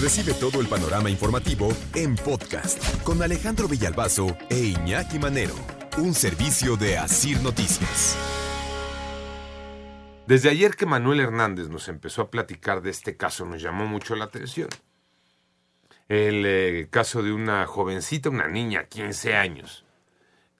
Recibe todo el panorama informativo en podcast con Alejandro Villalbazo e Iñaki Manero. Un servicio de Asir Noticias. Desde ayer que Manuel Hernández nos empezó a platicar de este caso, nos llamó mucho la atención. El eh, caso de una jovencita, una niña, 15 años,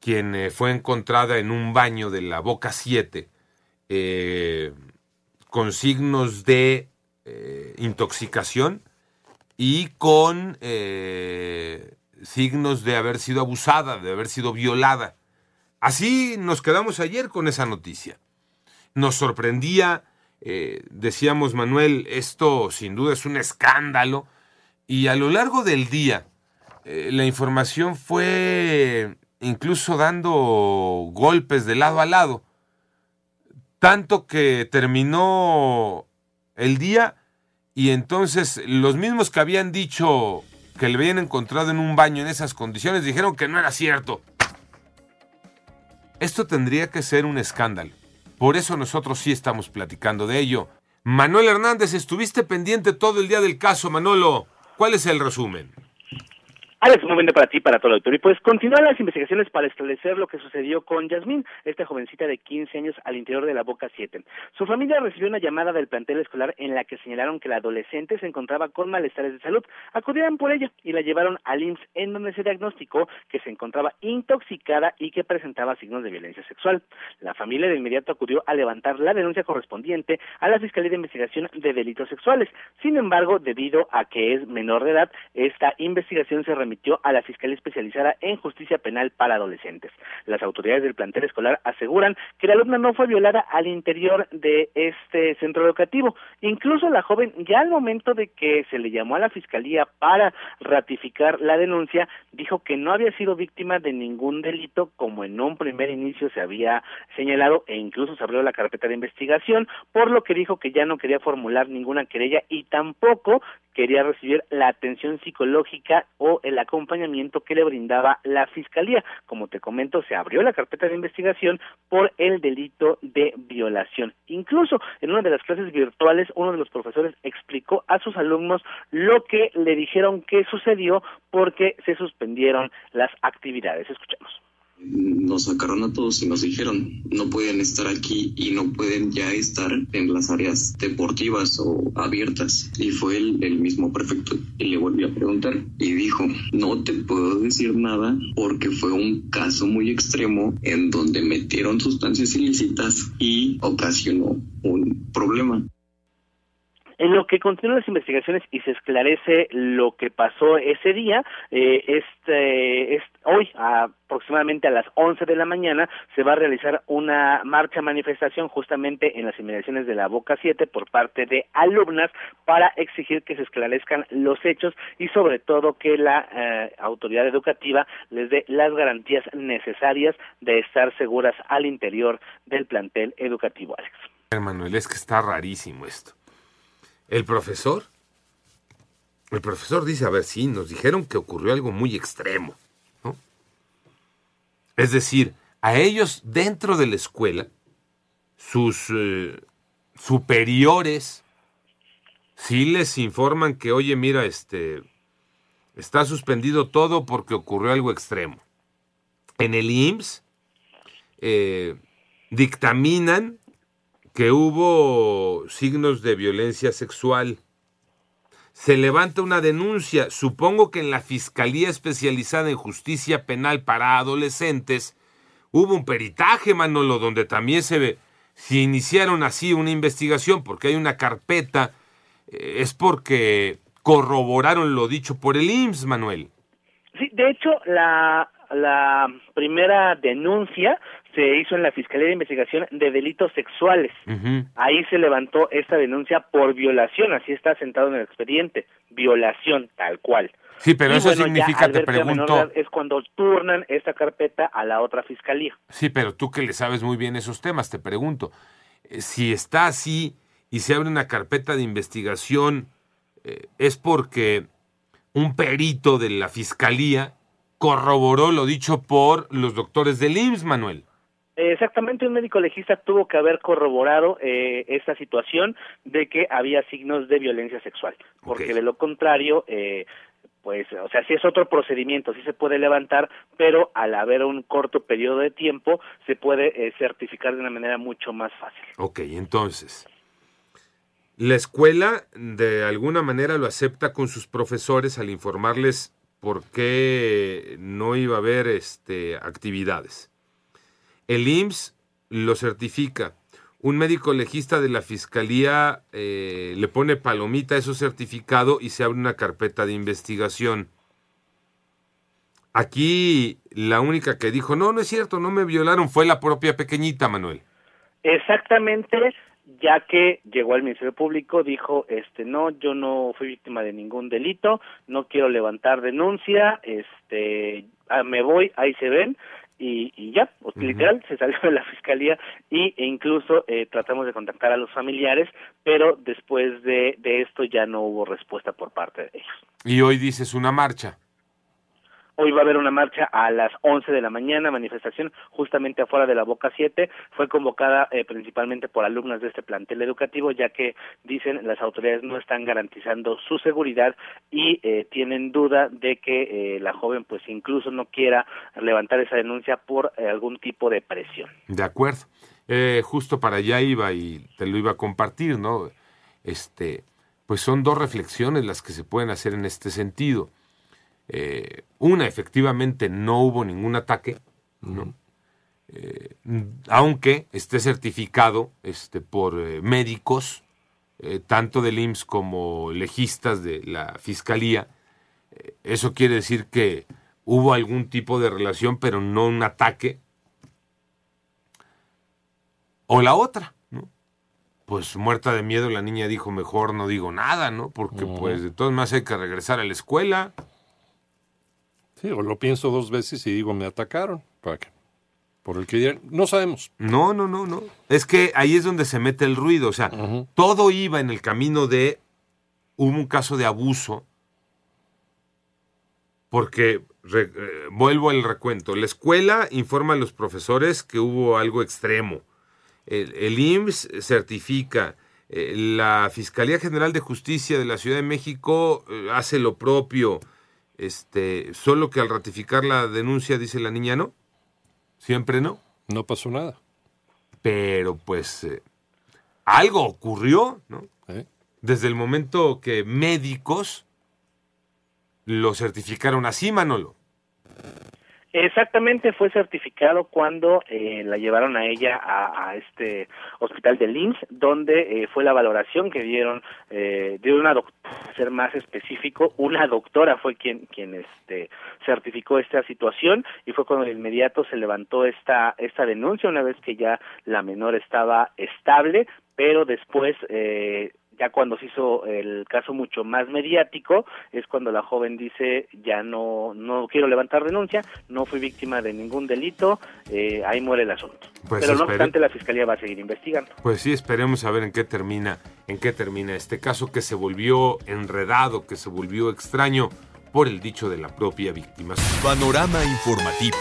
quien eh, fue encontrada en un baño de la Boca 7 eh, con signos de intoxicación y con eh, signos de haber sido abusada, de haber sido violada. Así nos quedamos ayer con esa noticia. Nos sorprendía, eh, decíamos Manuel, esto sin duda es un escándalo, y a lo largo del día eh, la información fue incluso dando golpes de lado a lado, tanto que terminó el día y entonces los mismos que habían dicho que le habían encontrado en un baño en esas condiciones dijeron que no era cierto. Esto tendría que ser un escándalo. Por eso nosotros sí estamos platicando de ello. Manuel Hernández, estuviste pendiente todo el día del caso, Manolo. ¿Cuál es el resumen? Alex, un momento para ti, para todo el auditorio. Y pues continúan las investigaciones para establecer lo que sucedió con Yasmín, esta jovencita de 15 años al interior de la Boca 7. Su familia recibió una llamada del plantel escolar en la que señalaron que la adolescente se encontraba con malestares de salud. Acudieron por ella y la llevaron al IMSS en donde se diagnosticó que se encontraba intoxicada y que presentaba signos de violencia sexual. La familia de inmediato acudió a levantar la denuncia correspondiente a la Fiscalía de Investigación de Delitos Sexuales. Sin embargo, debido a que es menor de edad, esta investigación se remitió a la Fiscalía Especializada en Justicia Penal para Adolescentes. Las autoridades del plantel escolar aseguran que la alumna no fue violada al interior de este centro educativo. Incluso la joven, ya al momento de que se le llamó a la Fiscalía para ratificar la denuncia, dijo que no había sido víctima de ningún delito como en un primer inicio se había señalado e incluso se abrió la carpeta de investigación, por lo que dijo que ya no quería formular ninguna querella y tampoco quería recibir la atención psicológica o el acompañamiento que le brindaba la fiscalía. Como te comento, se abrió la carpeta de investigación por el delito de violación. Incluso en una de las clases virtuales, uno de los profesores explicó a sus alumnos lo que le dijeron que sucedió porque se suspendieron las actividades. Escuchemos nos sacaron a todos y nos dijeron no pueden estar aquí y no pueden ya estar en las áreas deportivas o abiertas. Y fue el, el mismo prefecto y le volvió a preguntar y dijo no te puedo decir nada porque fue un caso muy extremo en donde metieron sustancias ilícitas y ocasionó un problema. En lo que continúan las investigaciones y se esclarece lo que pasó ese día, eh, este, este, hoy aproximadamente a las 11 de la mañana se va a realizar una marcha manifestación justamente en las inmediaciones de la Boca 7 por parte de alumnas para exigir que se esclarezcan los hechos y sobre todo que la eh, autoridad educativa les dé las garantías necesarias de estar seguras al interior del plantel educativo, Alex. Manuel, es que está rarísimo esto. El profesor, el profesor dice, a ver, sí, nos dijeron que ocurrió algo muy extremo. Es decir, a ellos dentro de la escuela, sus eh, superiores sí les informan que, oye, mira, este, está suspendido todo porque ocurrió algo extremo. En el IMSS eh, dictaminan que hubo signos de violencia sexual. Se levanta una denuncia, supongo que en la Fiscalía Especializada en Justicia Penal para Adolescentes hubo un peritaje, Manolo, donde también se ve, si iniciaron así una investigación porque hay una carpeta, eh, es porque corroboraron lo dicho por el IMSS, Manuel. Sí, de hecho, la, la primera denuncia se hizo en la Fiscalía de Investigación de Delitos Sexuales. Ahí se levantó esta denuncia por violación, así está sentado en el expediente, violación tal cual. Sí, pero Y eso bueno, significa, te menor pregunto, es cuando turnan esta carpeta a la otra fiscalía. sí, pero tú que le sabes muy bien esos temas, te pregunto, eh, si está así y se abre una carpeta de investigación, eh, es porque un perito de la fiscalía corroboró lo dicho por los doctores del IMSS, Manuel. Exactamente, un médico legista tuvo que haber corroborado eh, esta situación de que había signos de violencia sexual, porque de lo contrario, eh, pues, o sea, sí es otro procedimiento, sí se puede levantar, pero al haber un corto periodo de tiempo, se puede eh, certificar de una manera mucho más fácil. Ok, entonces, la escuela de alguna manera lo acepta con sus profesores al informarles por qué no iba a haber este, actividades. El IMSS lo certifica. Un médico legista de la fiscalía eh, le pone palomita a eso certificado y se abre una carpeta de investigación. Aquí la única que dijo, no, no es cierto, no me violaron, fue la propia pequeñita, Manuel. Exactamente, ya que llegó al Ministerio Público, dijo, este, no, yo no fui víctima de ningún delito, no quiero levantar denuncia, este, ah, me voy, ahí se ven, y, y ya, pues, literal, se salió de la fiscalía y, e incluso eh, tratamos de contactar a los familiares, pero después de, de esto ya no hubo respuesta por parte de ellos. Y hoy dices una marcha. Hoy va a haber una marcha a las 11 de la mañana, manifestación justamente afuera de la Boca 7. Fue convocada eh, principalmente por alumnas de este plantel educativo, ya que dicen las autoridades no están garantizando su seguridad y eh, tienen duda de que eh, la joven pues incluso no quiera levantar esa denuncia por eh, algún tipo de presión. De acuerdo. Justo para allá iba y te lo iba a compartir, ¿no? Este, pues son dos reflexiones las que se pueden hacer en este sentido. Eh, una, efectivamente, no hubo ningún ataque, ¿no? Eh, aunque esté certificado este, por eh, médicos, tanto del IMSS como legistas de la Fiscalía, eso quiere decir que hubo algún tipo de relación, pero no un ataque. O la otra, ¿no? Pues muerta de miedo la niña dijo, mejor no digo nada, ¿no? Porque pues de todas maneras hay que regresar a la escuela. Sí, o lo pienso dos veces y digo, me atacaron. ¿Para qué? Por el que dirán, no sabemos. No, no, no, no. Es que ahí es donde se mete el ruido. O sea, todo iba en el camino de. Hubo un caso de abuso. Porque, re- eh, vuelvo al recuento, la escuela informa a los profesores que hubo algo extremo. El, el IMSS certifica. eh, la Fiscalía General de Justicia de la Ciudad de México eh, hace lo propio. Este, solo que al ratificar la denuncia dice la niña no. Siempre no. No pasó nada. Pero pues eh, algo ocurrió, ¿no? ¿eh? Desde el momento que médicos lo certificaron así, Manolo. Exactamente, fue certificado cuando eh, la llevaron a ella a, este hospital de Linz, donde eh, fue la valoración que dieron eh, de una doctora, ser más específico, una doctora fue quien quien este certificó esta situación y fue cuando de inmediato se levantó esta esta denuncia una vez que ya la menor estaba estable, pero después eh, ya cuando se hizo el caso mucho más mediático es cuando la joven dice ya no no quiero levantar denuncia no fui víctima de ningún delito eh, ahí muere el asunto Pues pero no espere- obstante la fiscalía va a seguir investigando Pues sí, esperemos a ver en qué termina, en qué termina este caso que se volvió enredado, que se volvió extraño por el dicho de la propia víctima. Panorama informativo.